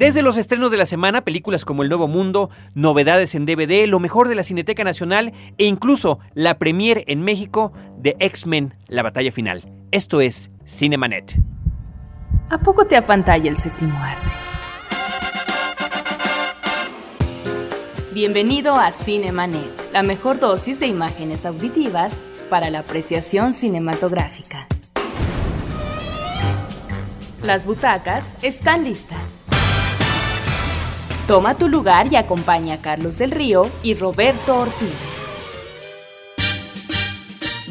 Desde los estrenos de la semana, películas como El Nuevo Mundo, novedades en DVD, lo mejor de la Cineteca Nacional e incluso la premier en México de X-Men, la batalla final. Esto es Cinemanet. ¿A poco te apantalla el séptimo arte? Bienvenido a Cinemanet, la mejor dosis de imágenes auditivas para la apreciación cinematográfica. Las butacas están listas. Toma tu lugar y acompaña a Carlos del Río y Roberto Ortiz.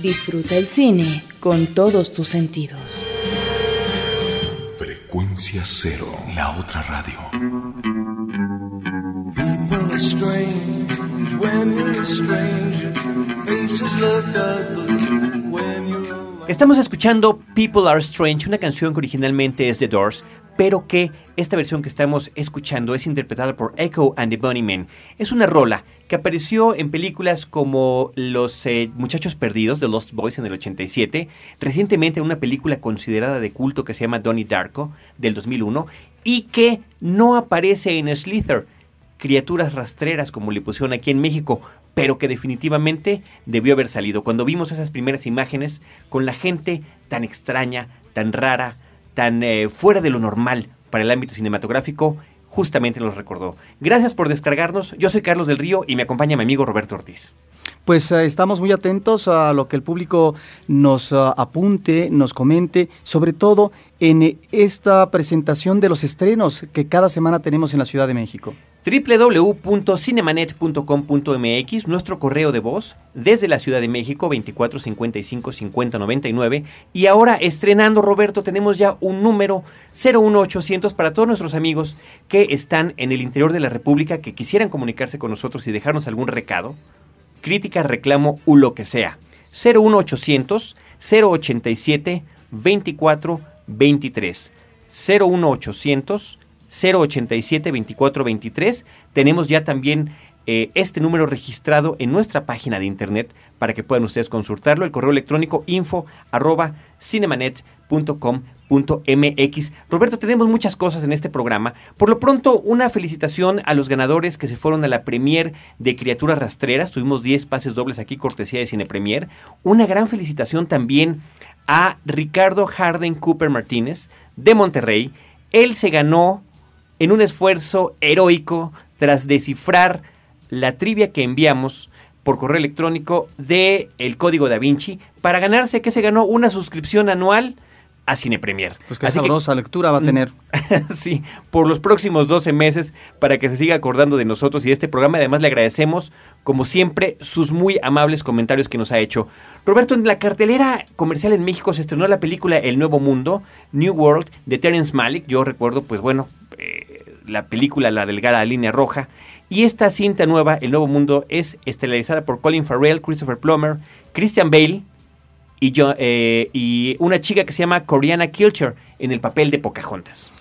Disfruta el cine con todos tus sentidos. Frecuencia cero, la otra radio. Estamos escuchando People Are Strange, una canción que originalmente es The Doors, pero que esta versión que estamos escuchando es interpretada por Echo and the Bunnymen. Es una rola que apareció en películas como Los eh, Muchachos Perdidos de Lost Boys en el 87, recientemente en una película considerada de culto que se llama Donnie Darko del 2001 y que no aparece en Slither, criaturas rastreras como le pusieron aquí en México, pero que definitivamente debió haber salido. Cuando vimos esas primeras imágenes con la gente tan extraña, tan rara, tan eh, fuera de lo normal para el ámbito cinematográfico, justamente nos recordó. Gracias por descargarnos. Yo soy Carlos del Río y me acompaña mi amigo Roberto Ortiz. Pues eh, estamos muy atentos a lo que el público nos uh, apunte, nos comente, sobre todo en esta presentación de los estrenos que cada semana tenemos en la Ciudad de México www.cinemanet.com.mx, nuestro correo de voz desde la Ciudad de México 2455 5099 y ahora estrenando Roberto tenemos ya un número 01800 para todos nuestros amigos que están en el interior de la República que quisieran comunicarse con nosotros y dejarnos algún recado, crítica, reclamo o lo que sea. 01800 087 2423 01800 087 2423. Tenemos ya también eh, este número registrado en nuestra página de internet para que puedan ustedes consultarlo. El correo electrónico info arroba cinemanet.com.mx. Roberto, tenemos muchas cosas en este programa. Por lo pronto, una felicitación a los ganadores que se fueron a la premier de Criaturas Rastreras. Tuvimos 10 pases dobles aquí, cortesía de Cine Premier. Una gran felicitación también a Ricardo Harden Cooper Martínez de Monterrey. Él se ganó en un esfuerzo heroico tras descifrar la trivia que enviamos por correo electrónico de el código da Vinci para ganarse que se ganó una suscripción anual a Cine Premier. Pues qué sabrosa lectura va a tener. sí, por los próximos 12 meses para que se siga acordando de nosotros y de este programa. Además le agradecemos, como siempre, sus muy amables comentarios que nos ha hecho. Roberto, en la cartelera comercial en México se estrenó la película El Nuevo Mundo, New World, de Terence Malick. Yo recuerdo, pues bueno, eh, la película La Delgada Línea Roja. Y esta cinta nueva, El Nuevo Mundo, es estelarizada por Colin Farrell, Christopher Plummer, Christian Bale, y, yo, eh, y una chica que se llama Coriana Kilcher en el papel de Pocahontas.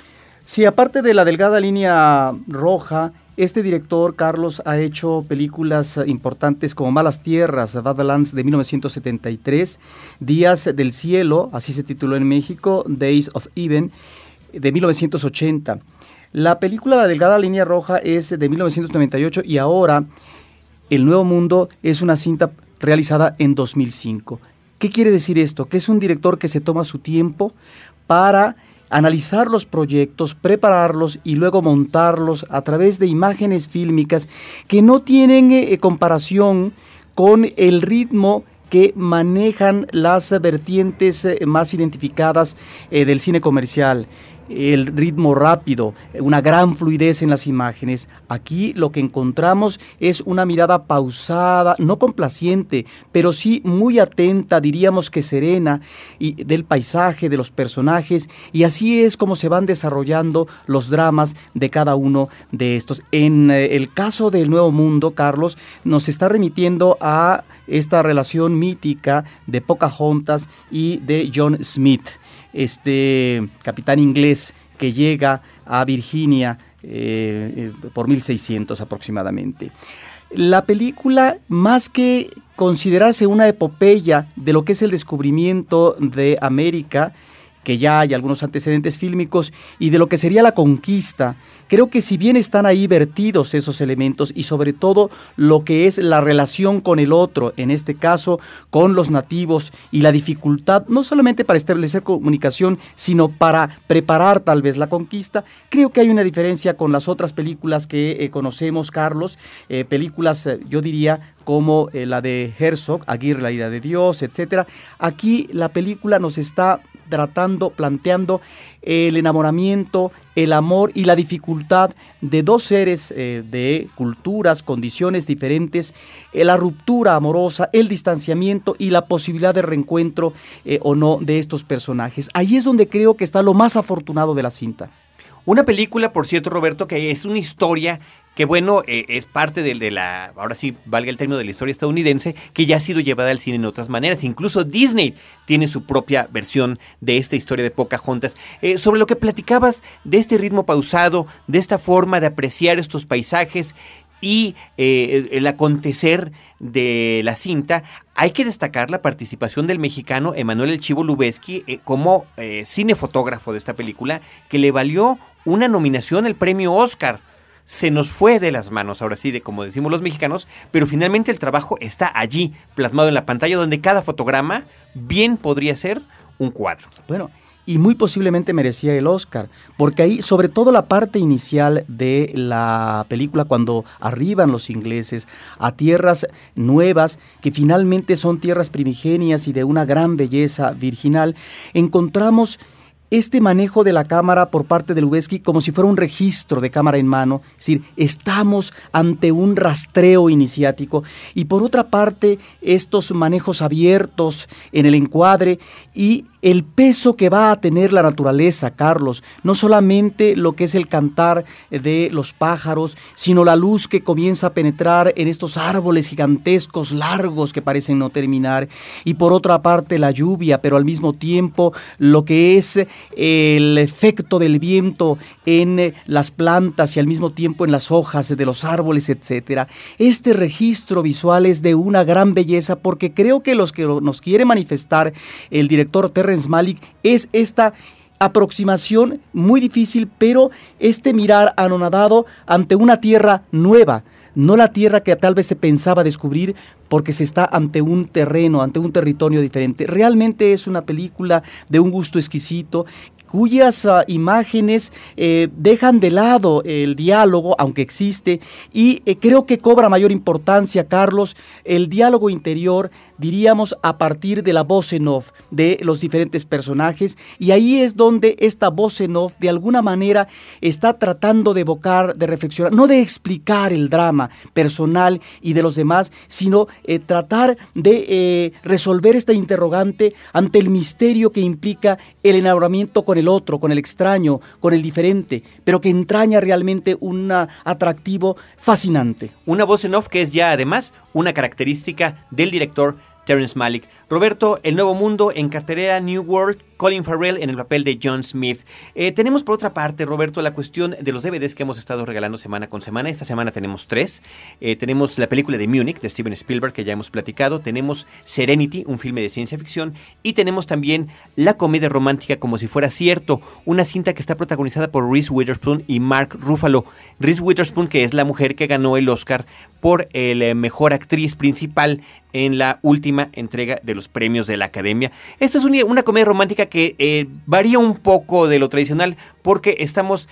Sí, aparte de la delgada línea roja, este director, Carlos, ha hecho películas importantes como Malas Tierras, Badlands de 1973, Días del Cielo, así se tituló en México, Days of Even de 1980. La película La Delgada Línea Roja es de 1998 y ahora El Nuevo Mundo es una cinta realizada en 2005. ¿Qué quiere decir esto? Que es un director que se toma su tiempo para analizar los proyectos, prepararlos y luego montarlos a través de imágenes fílmicas que no tienen eh, comparación con el ritmo que manejan las vertientes eh, más identificadas eh, del cine comercial el ritmo rápido, una gran fluidez en las imágenes. Aquí lo que encontramos es una mirada pausada, no complaciente, pero sí muy atenta, diríamos que serena, y del paisaje, de los personajes, y así es como se van desarrollando los dramas de cada uno de estos. En eh, el caso del Nuevo Mundo, Carlos, nos está remitiendo a esta relación mítica de Pocahontas y de John Smith este capitán inglés que llega a Virginia eh, eh, por 1600 aproximadamente. La película, más que considerarse una epopeya de lo que es el descubrimiento de América, que ya hay algunos antecedentes fílmicos y de lo que sería la conquista, creo que si bien están ahí vertidos esos elementos y sobre todo lo que es la relación con el otro, en este caso con los nativos y la dificultad no solamente para establecer comunicación, sino para preparar tal vez la conquista, creo que hay una diferencia con las otras películas que eh, conocemos, Carlos, eh, películas eh, yo diría como la de Herzog, Aguirre, la ira de Dios, etcétera. Aquí la película nos está tratando, planteando el enamoramiento, el amor y la dificultad de dos seres eh, de culturas, condiciones diferentes, eh, la ruptura amorosa, el distanciamiento y la posibilidad de reencuentro eh, o no de estos personajes. Ahí es donde creo que está lo más afortunado de la cinta. Una película, por cierto, Roberto, que es una historia que bueno, eh, es parte de, la, ahora sí valga el término de la historia estadounidense, que ya ha sido llevada al cine en otras maneras. Incluso Disney tiene su propia versión de esta historia de Pocahontas. Eh, sobre lo que platicabas de este ritmo pausado, de esta forma de apreciar estos paisajes y eh, el acontecer de la cinta, hay que destacar la participación del mexicano Emanuel El Chivo Lubeski como cinefotógrafo de esta película, que le valió una nominación al premio Oscar se nos fue de las manos, ahora sí, de como decimos los mexicanos, pero finalmente el trabajo está allí, plasmado en la pantalla, donde cada fotograma bien podría ser un cuadro. Bueno, y muy posiblemente merecía el Oscar, porque ahí, sobre todo la parte inicial de la película, cuando arriban los ingleses a tierras nuevas, que finalmente son tierras primigenias y de una gran belleza virginal, encontramos este manejo de la cámara por parte de Lubeski como si fuera un registro de cámara en mano, es decir, estamos ante un rastreo iniciático. Y por otra parte estos manejos abiertos en el encuadre y el peso que va a tener la naturaleza, Carlos, no solamente lo que es el cantar de los pájaros, sino la luz que comienza a penetrar en estos árboles gigantescos, largos, que parecen no terminar, y por otra parte la lluvia, pero al mismo tiempo lo que es el efecto del viento en las plantas y al mismo tiempo en las hojas de los árboles, etc. Este registro visual es de una gran belleza porque creo que los que nos quiere manifestar el director Ter Es esta aproximación muy difícil, pero este mirar anonadado ante una tierra nueva, no la tierra que tal vez se pensaba descubrir porque se está ante un terreno, ante un territorio diferente. Realmente es una película de un gusto exquisito cuyas ah, imágenes eh, dejan de lado el diálogo, aunque existe, y eh, creo que cobra mayor importancia, Carlos, el diálogo interior, diríamos, a partir de la voz en off de los diferentes personajes, y ahí es donde esta voz en off, de alguna manera, está tratando de evocar, de reflexionar, no de explicar el drama personal y de los demás, sino eh, tratar de resolver esta interrogante ante el misterio que implica el enamoramiento con el otro, con el extraño, con el diferente, pero que entraña realmente un atractivo fascinante. Una voz en off que es ya además una característica del director Terrence Malick. Roberto, El Nuevo Mundo en cartelera New World Colin Farrell en el papel de John Smith. Eh, tenemos por otra parte, Roberto, la cuestión de los DVDs que hemos estado regalando semana con semana. Esta semana tenemos tres. Eh, tenemos la película de Munich de Steven Spielberg que ya hemos platicado. Tenemos Serenity, un filme de ciencia ficción. Y tenemos también la comedia romántica como si fuera cierto, una cinta que está protagonizada por Reese Witherspoon y Mark Ruffalo. Reese Witherspoon, que es la mujer que ganó el Oscar por el eh, mejor actriz principal en la última entrega de los premios de la Academia. Esta es una comedia romántica que eh, varía un poco de lo tradicional porque estamos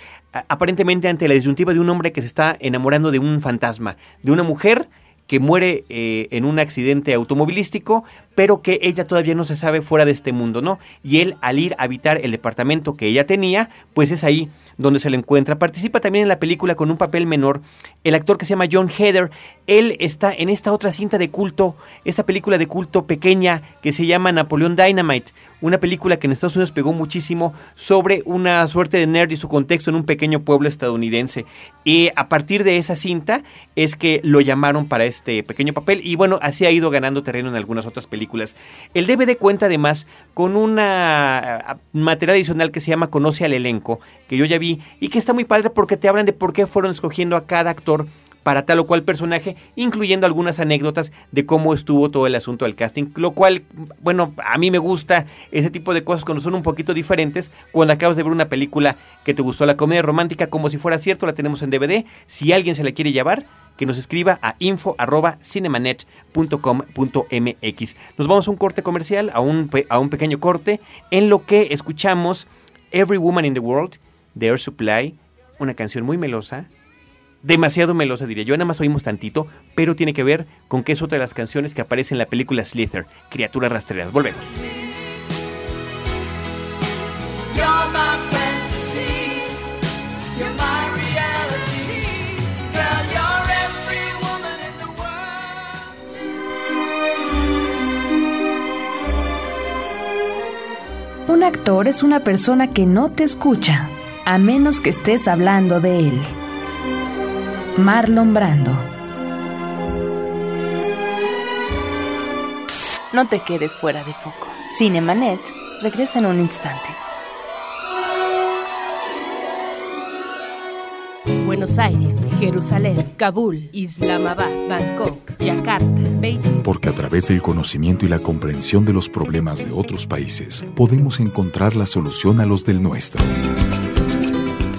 aparentemente ante la disyuntiva de un hombre que se está enamorando de un fantasma, de una mujer que muere eh, en un accidente automovilístico, pero que ella todavía no se sabe fuera de este mundo, ¿no? Y él al ir a habitar el departamento que ella tenía, pues es ahí donde se lo encuentra. Participa también en la película con un papel menor el actor que se llama John Heather. Él está en esta otra cinta de culto, esta película de culto pequeña que se llama Napoleón Dynamite, una película que en Estados Unidos pegó muchísimo sobre una suerte de nerd y su contexto en un pequeño pueblo estadounidense. Y a partir de esa cinta es que lo llamaron para este pequeño papel y bueno, así ha ido ganando terreno en algunas otras películas. El DVD cuenta además con una material adicional que se llama Conoce al elenco, que yo ya vi y que está muy padre porque te hablan de por qué fueron escogiendo a cada actor para tal o cual personaje, incluyendo algunas anécdotas de cómo estuvo todo el asunto del casting, lo cual, bueno, a mí me gusta ese tipo de cosas cuando son un poquito diferentes, cuando acabas de ver una película que te gustó la comedia romántica, como si fuera cierto, la tenemos en DVD, si alguien se la quiere llevar, que nos escriba a info.cinemanet.com.mx. Nos vamos a un corte comercial, a un, a un pequeño corte, en lo que escuchamos Every Woman in the World de Air Supply, una canción muy melosa, demasiado melosa diría yo, nada más oímos tantito, pero tiene que ver con que es otra de las canciones que aparece en la película Slither, Criaturas Rastreras. Volvemos. Un actor es una persona que no te escucha, a menos que estés hablando de él. Marlon Brando. No te quedes fuera de foco. Cinemanet regresa en un instante. Buenos Aires, Jerusalén, Kabul, Islamabad, Bangkok, Yakarta, Beijing. Porque a través del conocimiento y la comprensión de los problemas de otros países, podemos encontrar la solución a los del nuestro.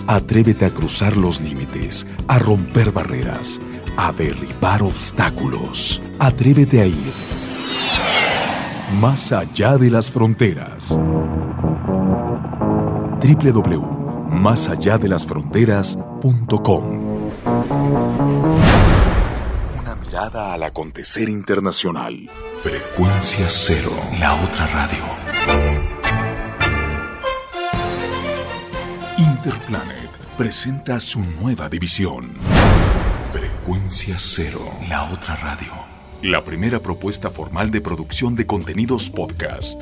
Atrévete a cruzar los límites, a romper barreras, a derribar obstáculos. Atrévete a ir más allá de las fronteras. www.másalladelasfronteras.com Una mirada al acontecer internacional. Frecuencia cero, la otra radio. Interplanet presenta su nueva división. Frecuencia cero, la otra radio. La primera propuesta formal de producción de contenidos podcast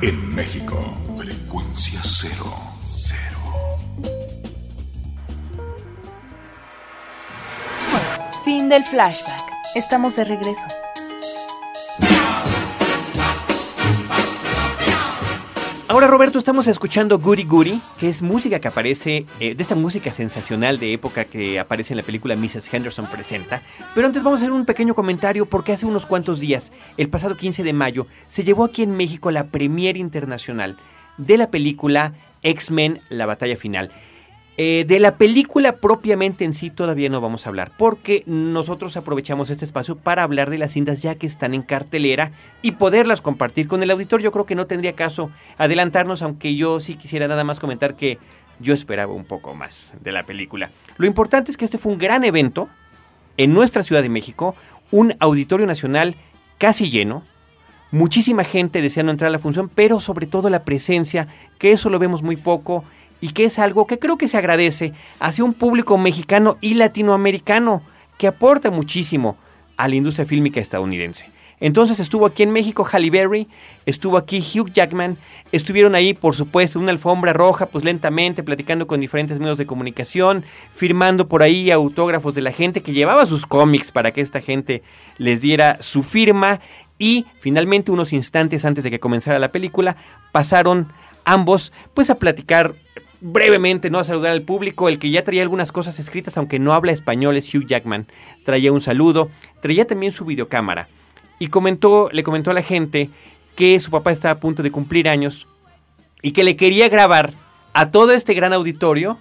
en México. Frecuencia cero. Cero. Fin del flashback. Estamos de regreso. Ahora Roberto, estamos escuchando Goody Goody, que es música que aparece, eh, de esta música sensacional de época que aparece en la película Mrs. Henderson Presenta. Pero antes vamos a hacer un pequeño comentario porque hace unos cuantos días, el pasado 15 de mayo, se llevó aquí en México la premiere internacional de la película X-Men, la batalla final. Eh, de la película propiamente en sí todavía no vamos a hablar, porque nosotros aprovechamos este espacio para hablar de las cintas ya que están en cartelera y poderlas compartir con el auditor. Yo creo que no tendría caso adelantarnos, aunque yo sí quisiera nada más comentar que yo esperaba un poco más de la película. Lo importante es que este fue un gran evento en nuestra Ciudad de México, un auditorio nacional casi lleno, muchísima gente deseando entrar a la función, pero sobre todo la presencia, que eso lo vemos muy poco y que es algo que creo que se agradece hacia un público mexicano y latinoamericano que aporta muchísimo a la industria fílmica estadounidense. Entonces estuvo aquí en México Halle Berry, estuvo aquí Hugh Jackman, estuvieron ahí, por supuesto, una alfombra roja, pues lentamente, platicando con diferentes medios de comunicación, firmando por ahí autógrafos de la gente que llevaba sus cómics para que esta gente les diera su firma y finalmente unos instantes antes de que comenzara la película pasaron ambos pues a platicar brevemente, ¿no? A saludar al público. El que ya traía algunas cosas escritas, aunque no habla español, es Hugh Jackman. Traía un saludo, traía también su videocámara. Y comentó, le comentó a la gente que su papá estaba a punto de cumplir años y que le quería grabar a todo este gran auditorio,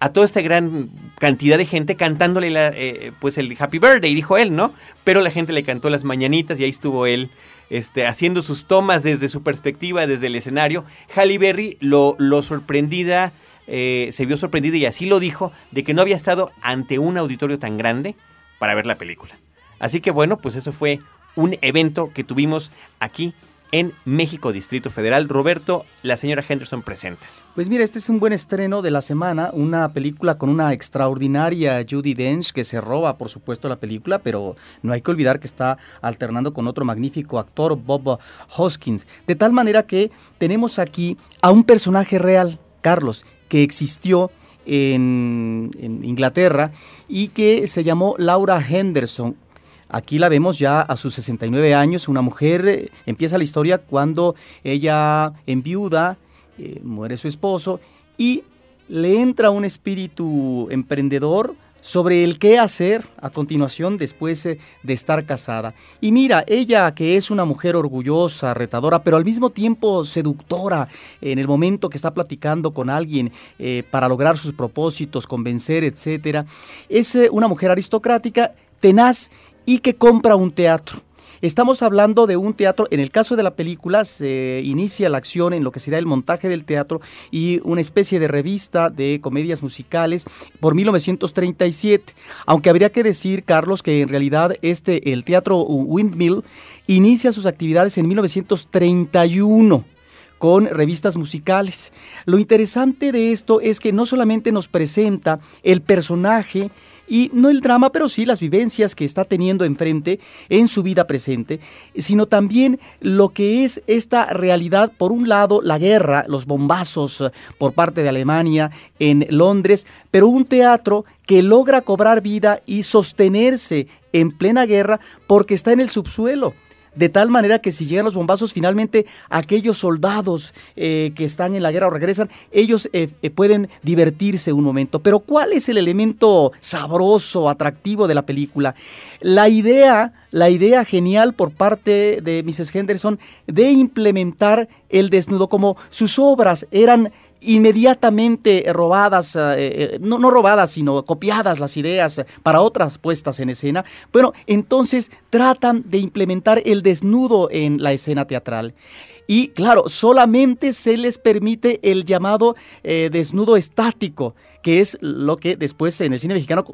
a toda esta gran cantidad de gente cantándole eh, pues el Happy Birthday, dijo él, ¿no? Pero la gente le cantó las mañanitas y ahí estuvo él este, haciendo sus tomas desde su perspectiva, desde el escenario. Halle Berry lo, sorprendida, eh, se vio sorprendida y así lo dijo, de que no había estado ante un auditorio tan grande para ver la película. Así que bueno, pues eso fue un evento que tuvimos aquí en México, Distrito Federal. Roberto, la señora Henderson presenta. Pues mira, este es un buen estreno de la semana, una película con una extraordinaria Judy Dench que se roba, por supuesto, la película, pero no hay que olvidar que está alternando con otro magnífico actor, Bob Hoskins. De tal manera que tenemos aquí a un personaje real, Carlos, que existió en, en Inglaterra y que se llamó Laura Henderson, Aquí la vemos ya a sus 69 años, una mujer, eh, empieza la historia cuando ella enviuda, eh, muere su esposo y le entra un espíritu emprendedor, sobre el qué hacer a continuación después eh, de estar casada. Y mira, ella que es una mujer orgullosa, retadora, pero al mismo tiempo seductora en el momento que está platicando con alguien eh, para lograr sus propósitos, convencer, etcétera, es una mujer aristocrática, tenaz y que compra un teatro. Estamos hablando de un teatro, en el caso de la película se inicia la acción en lo que será el montaje del teatro y una especie de revista de comedias musicales por 1937. Aunque habría que decir, Carlos, que en realidad este, el teatro Windmill inicia sus actividades en 1931 con revistas musicales. Lo interesante de esto es que no solamente nos presenta el personaje, y no el drama, pero sí las vivencias que está teniendo enfrente en su vida presente, sino también lo que es esta realidad, por un lado, la guerra, los bombazos eh, por parte de Alemania en Londres, pero un teatro que logra cobrar vida y sostenerse en plena guerra porque está en el subsuelo de tal manera que si llegan los bombazos, finalmente aquellos soldados eh, que están en la guerra o regresan, ellos eh, eh, pueden divertirse un momento. Pero ¿cuál es el elemento sabroso, atractivo de la película? La idea, la idea genial por parte de Mrs. Henderson de implementar el desnudo como sus obras eran inmediatamente robadas, eh, eh, no, no robadas, sino copiadas las ideas para otras puestas en escena, bueno, entonces tratan de implementar el desnudo en la escena teatral. Y claro, solamente se les permite el llamado eh, desnudo estático, que es lo que después en el cine mexicano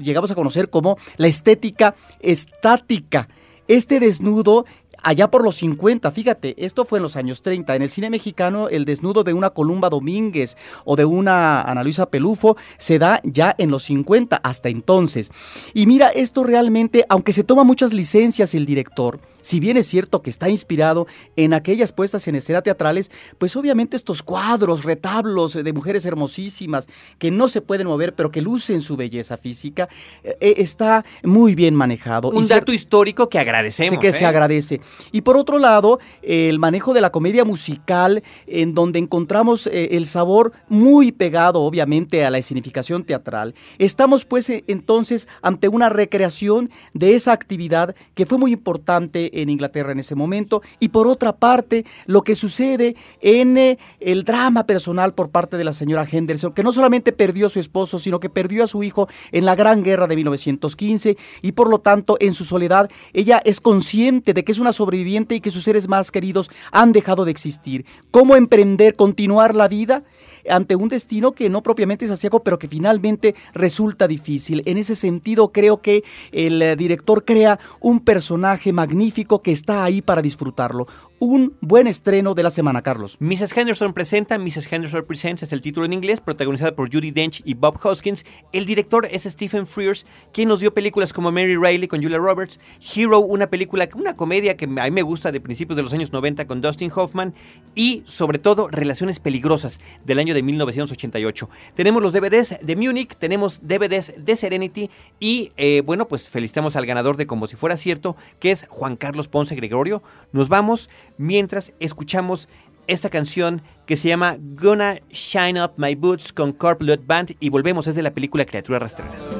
llegamos a conocer como la estética estática. Este desnudo allá por los 50, fíjate, esto fue en los años 30. En el cine mexicano, el desnudo de una Columba Domínguez o de una Ana Luisa Pelufo se da ya en los 50, hasta entonces. Y mira, esto realmente, aunque se toma muchas licencias el director, si bien es cierto que está inspirado en aquellas puestas en escena teatrales, pues obviamente estos cuadros, retablos de mujeres hermosísimas que no se pueden mover, pero que lucen su belleza física, eh, eh, está muy bien manejado. Un dato histórico que agradecemos. que se ¿eh? agradece. Y por otro lado, el manejo de la comedia musical, en donde encontramos eh, el sabor muy pegado, obviamente, a la escenificación teatral. Estamos, pues, eh, entonces ante una recreación de esa actividad que fue muy importante en Inglaterra en ese momento. Y por otra parte, lo que sucede en eh, el drama personal por parte de la señora Henderson, que no solamente perdió a su esposo, sino que perdió a su hijo en la Gran Guerra de 1915 y por lo tanto, en su soledad, ella es consciente de que es una sobreviviente y que sus seres más queridos han dejado de existir. ¿Cómo emprender, continuar la vida? Ante un destino que no propiamente es asiago, pero que finalmente resulta difícil. En ese sentido, creo que el eh, director crea un personaje magnífico que está ahí para disfrutarlo un buen estreno de la semana, Carlos. Mrs. Henderson presenta, Mrs. Henderson Presents es el título en inglés, protagonizada por Judy Dench y Bob Hoskins. El director es Stephen Frears, quien nos dio películas como Mary Riley con Julia Roberts, Hero, una película, una comedia que a mí me gusta de principios de los años 90 con Dustin Hoffman y sobre todo Relaciones Peligrosas del año de 1988. Tenemos los DVDs de Munich, tenemos DVDs de Serenity y eh, bueno, pues felicitamos al ganador de Como si fuera cierto, que es Juan Carlos Ponce Gregorio. Nos vamos mientras escuchamos esta canción que se llama Gonna Shine Up My Boots con Corp Band y volvemos desde la película Criaturas Rastreras.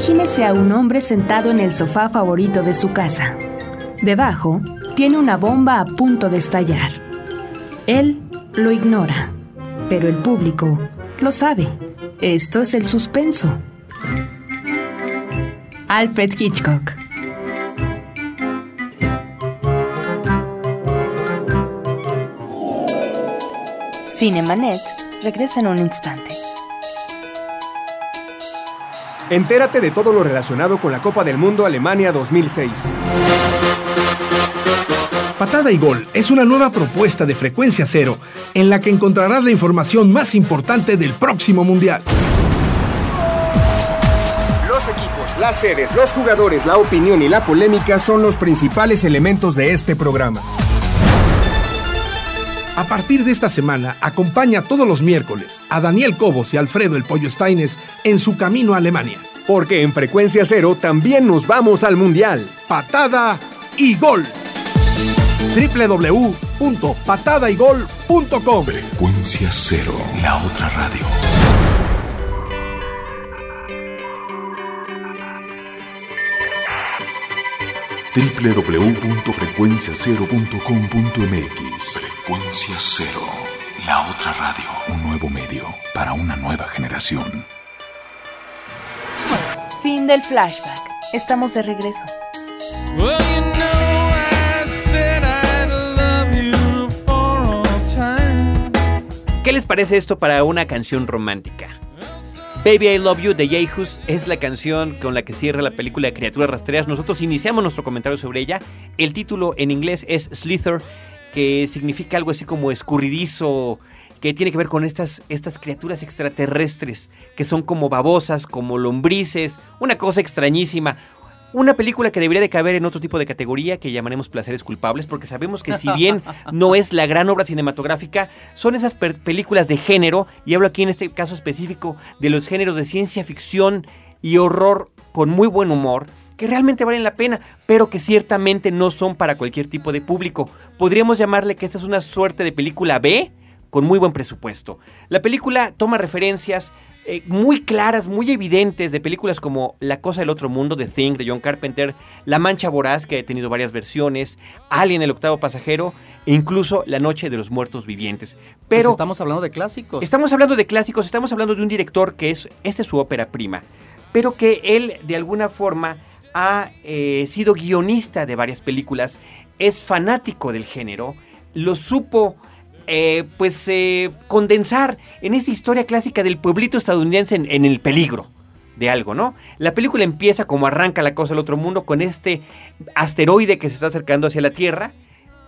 Imagínese a un hombre sentado en el sofá favorito de su casa. Debajo tiene una bomba a punto de estallar. Él lo ignora pero el público lo sabe. Esto es el suspenso. Alfred Hitchcock. Cinemanet regresa en un instante. Entérate de todo lo relacionado con la Copa del Mundo Alemania 2006. Patada y Gol es una nueva propuesta de frecuencia cero en la que encontrarás la información más importante del próximo Mundial. Los equipos, las sedes, los jugadores, la opinión y la polémica son los principales elementos de este programa. A partir de esta semana, acompaña todos los miércoles a Daniel Cobos y Alfredo El Pollo Steines en su camino a Alemania porque en frecuencia cero también nos vamos al Mundial. Patada y gol www.patadaygol.com Frecuencia cero, la otra radio. www.frecuenciacero.com.mx Frecuencia cero, la otra radio. Un nuevo medio para una nueva generación. Fin del flashback. Estamos de regreso. ¿Qué les parece esto para una canción romántica? Baby I Love You de Yehus es la canción con la que cierra la película Criaturas Rastreras. Nosotros iniciamos nuestro comentario sobre ella. El título en inglés es Slither, que significa algo así como escurridizo, que tiene que ver con estas, estas criaturas extraterrestres, que son como babosas, como lombrices, una cosa extrañísima. Una película que debería de caber en otro tipo de categoría que llamaremos placeres culpables, porque sabemos que si bien no es la gran obra cinematográfica, son esas películas de género, y hablo aquí en este caso específico de los géneros de ciencia ficción y horror con muy buen humor, que realmente valen la pena, pero que ciertamente no son para cualquier tipo de público. Podríamos llamarle que esta es una suerte de película B con muy buen presupuesto. La película toma referencias eh, muy claras, muy evidentes de películas como La Cosa del Otro Mundo de Thing de John Carpenter, La Mancha Voraz, que ha tenido varias versiones, Alien el Octavo Pasajero e incluso La Noche de los Muertos Vivientes. Pero Pero estamos hablando de clásicos. Estamos hablando de clásicos, estamos hablando de un director que es, esta es su ópera prima, pero que él de alguna forma ha eh, sido guionista de varias películas, es fanático del género, lo supo eh, pues eh, condensar en esa historia clásica del pueblito estadounidense en, en el peligro de algo, ¿no? La película empieza como arranca la cosa del otro mundo con este asteroide que se está acercando hacia la Tierra.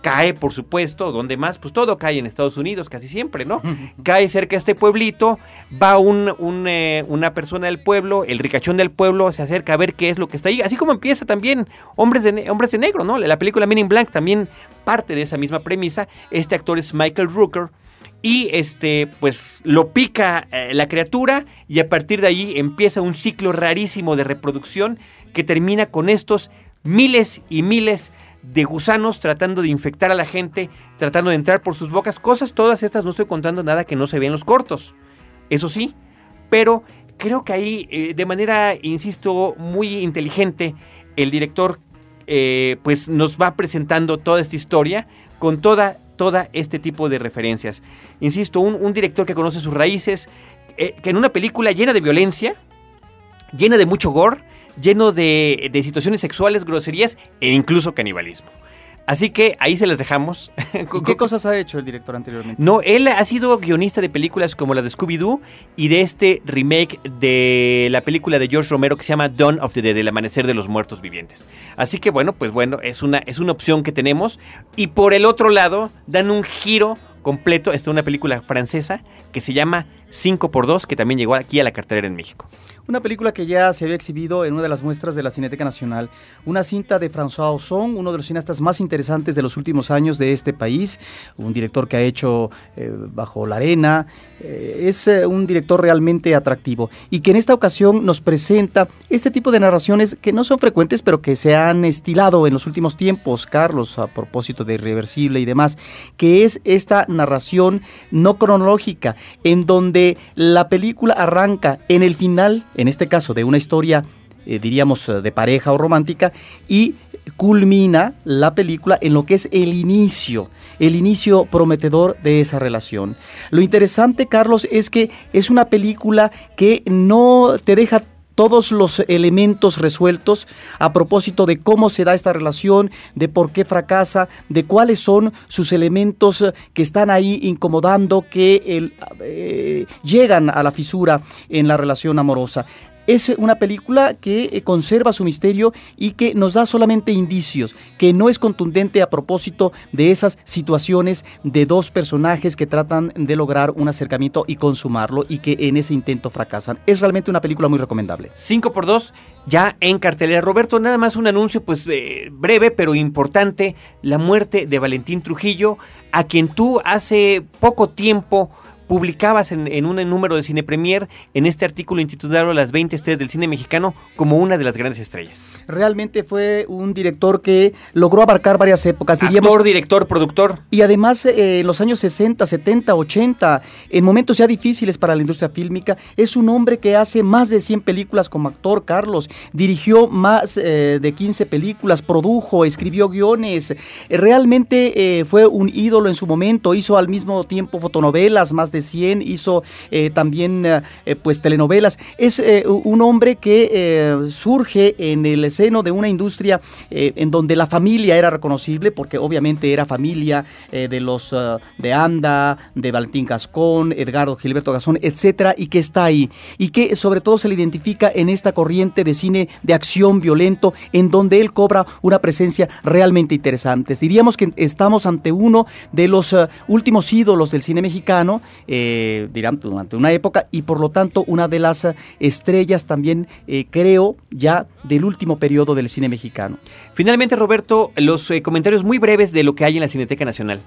Cae, por supuesto, ¿dónde más? Pues todo cae en Estados Unidos, casi siempre, ¿no? cae cerca de este pueblito, va un, un, eh, una persona del pueblo, el ricachón del pueblo se acerca a ver qué es lo que está ahí. Así como empieza también Hombres de, Hombres de Negro, ¿no? La película Men in Black también parte de esa misma premisa. Este actor es Michael Rooker. Y este, pues lo pica eh, la criatura y a partir de ahí empieza un ciclo rarísimo de reproducción que termina con estos miles y miles de gusanos tratando de infectar a la gente, tratando de entrar por sus bocas. Cosas todas estas, no estoy contando nada que no se ve en los cortos. Eso sí, pero creo que ahí, eh, de manera, insisto, muy inteligente, el director eh, pues nos va presentando toda esta historia con toda, toda este tipo de referencias. Insisto, un, un director que conoce sus raíces, eh, que en una película llena de violencia, llena de mucho gore, lleno de, de situaciones sexuales, groserías e incluso canibalismo. Así que ahí se las dejamos. ¿Y qué cosas ha hecho el director anteriormente? No, él ha sido guionista de películas como la de Scooby-Doo y de este remake de la película de George Romero que se llama Dawn of the Dead, El Amanecer de los Muertos Vivientes. Así que bueno, pues bueno, es una, es una opción que tenemos. Y por el otro lado, dan un giro completo. Esta es una película francesa que se llama 5x2, que también llegó aquí a la cartelera en México. Una película que ya se había exhibido en una de las muestras de la Cineteca Nacional. Una cinta de François Ozon, uno de los cineastas más interesantes de los últimos años de este país. Un director que ha hecho eh, Bajo la Arena. Eh, es eh, un director realmente atractivo. Y que en esta ocasión nos presenta este tipo de narraciones que no son frecuentes, pero que se han estilado en los últimos tiempos, Carlos, a propósito de Irreversible y demás. Que es esta narración no cronológica, en donde la película arranca en el final en este caso de una historia, eh, diríamos, de pareja o romántica, y culmina la película en lo que es el inicio, el inicio prometedor de esa relación. Lo interesante, Carlos, es que es una película que no te deja todos los elementos resueltos a propósito de cómo se da esta relación, de por qué fracasa, de cuáles son sus elementos que están ahí incomodando, que eh, llegan a la fisura en la relación amorosa. Es una película que eh, conserva su misterio y que nos da solamente indicios, que no es contundente a propósito de esas situaciones de dos personajes que tratan de lograr un acercamiento y consumarlo y que en ese intento fracasan. Es realmente una película muy recomendable. 5x2 ya en cartelera. Roberto, nada más un anuncio pues eh, breve pero importante, la muerte de Valentín Trujillo, a quien tú hace poco tiempo publicabas en, un número de Cine Premier, en este artículo intitulado Las 20 estrellas del cine mexicano, como una de las grandes estrellas. Realmente fue un director que logró abarcar varias épocas, diríamos. Actor, director, productor. Y además, eh, en los años 60, 70, 80, en momentos ya difíciles para la industria fílmica, es un hombre que hace más de 100 películas como actor, Carlos. Dirigió más eh, de 15 películas, produjo, escribió guiones. realmente eh, fue un ídolo en su momento, hizo al mismo tiempo fotonovelas, más de 100, hizo eh, también eh, eh, pues telenovelas. Es un hombre que surge en el seno de una industria en donde la familia era reconocible, porque obviamente era familia de los de Anda, de Valentín Gascón, Edgardo Gilberto Gascón, etcétera, y que está ahí. Y que sobre todo se le identifica en esta corriente de cine de acción violento, en donde él cobra una presencia realmente interesante. Diríamos que estamos ante uno de los últimos ídolos del cine mexicano eh, dirán, durante una época y por lo tanto una de las estrellas también, eh, creo, ya del último periodo del cine mexicano. Finalmente, Roberto, los eh, comentarios muy breves de lo que hay en la Cineteca Nacional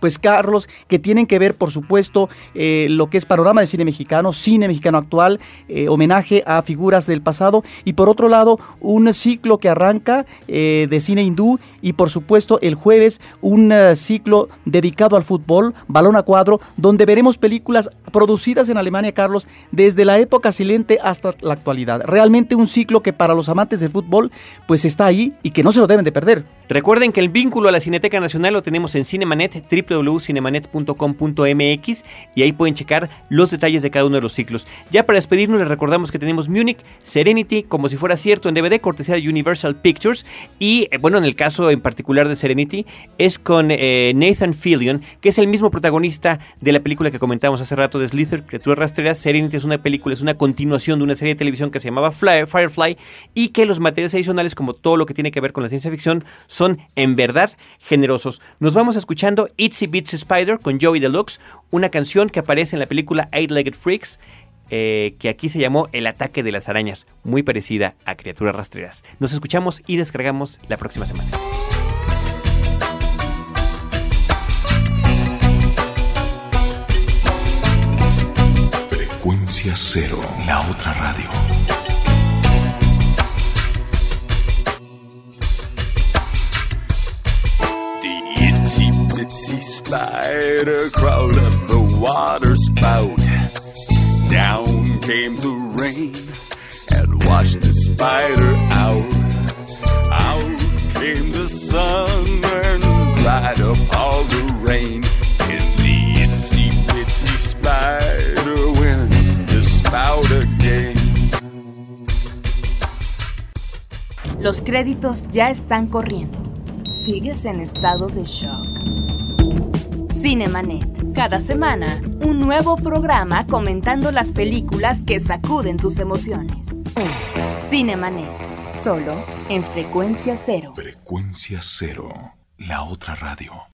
pues Carlos, que tienen que ver, por supuesto, eh, lo que es panorama de cine mexicano, cine mexicano actual, eh, homenaje a figuras del pasado, y por otro lado, un ciclo que arranca eh, de cine hindú, y por supuesto, el jueves, un ciclo dedicado al fútbol, balón a cuadro, donde veremos películas producidas en Alemania, Carlos, desde la época silente hasta la actualidad. Realmente un ciclo que para los amantes del fútbol, pues está ahí y que no se lo deben de perder. Recuerden que el vínculo a la Cineteca Nacional lo tenemos en Cinemanet, www.cinemanet.com.mx y ahí pueden checar los detalles de cada uno de los ciclos. Ya para despedirnos les recordamos que tenemos Munich, Serenity, como si fuera cierto en DVD, cortesía de Universal Pictures y eh, bueno, en el caso en particular de Serenity es con eh, Nathan Fillion, que es el mismo protagonista de la película que comentamos hace rato de Slither, Criatura Rastreras. Serenity es una película, es una continuación de una serie de televisión que se llamaba Firefly y que los materiales adicionales como todo lo que tiene que ver con la ciencia ficción son en verdad generosos. Nos vamos escuchando Itsy Bitsy Spider con Joey Deluxe, una canción que aparece en la película Eight-Legged Freaks. Eh, que aquí se llamó El ataque de las arañas, muy parecida a Criaturas Rastreras. Nos escuchamos y descargamos la próxima semana. Frecuencia cero, la otra radio. Spider crawled up the water spout. Down came the rain and washed the spider out. Out came the sun and dried up all the rain. And the itsy bitsy spider went to spout again. Los créditos ya están corriendo. Sigues en estado de shock. Cinemanet. Cada semana, un nuevo programa comentando las películas que sacuden tus emociones. Cinemanet. Solo en frecuencia cero. Frecuencia cero. La otra radio.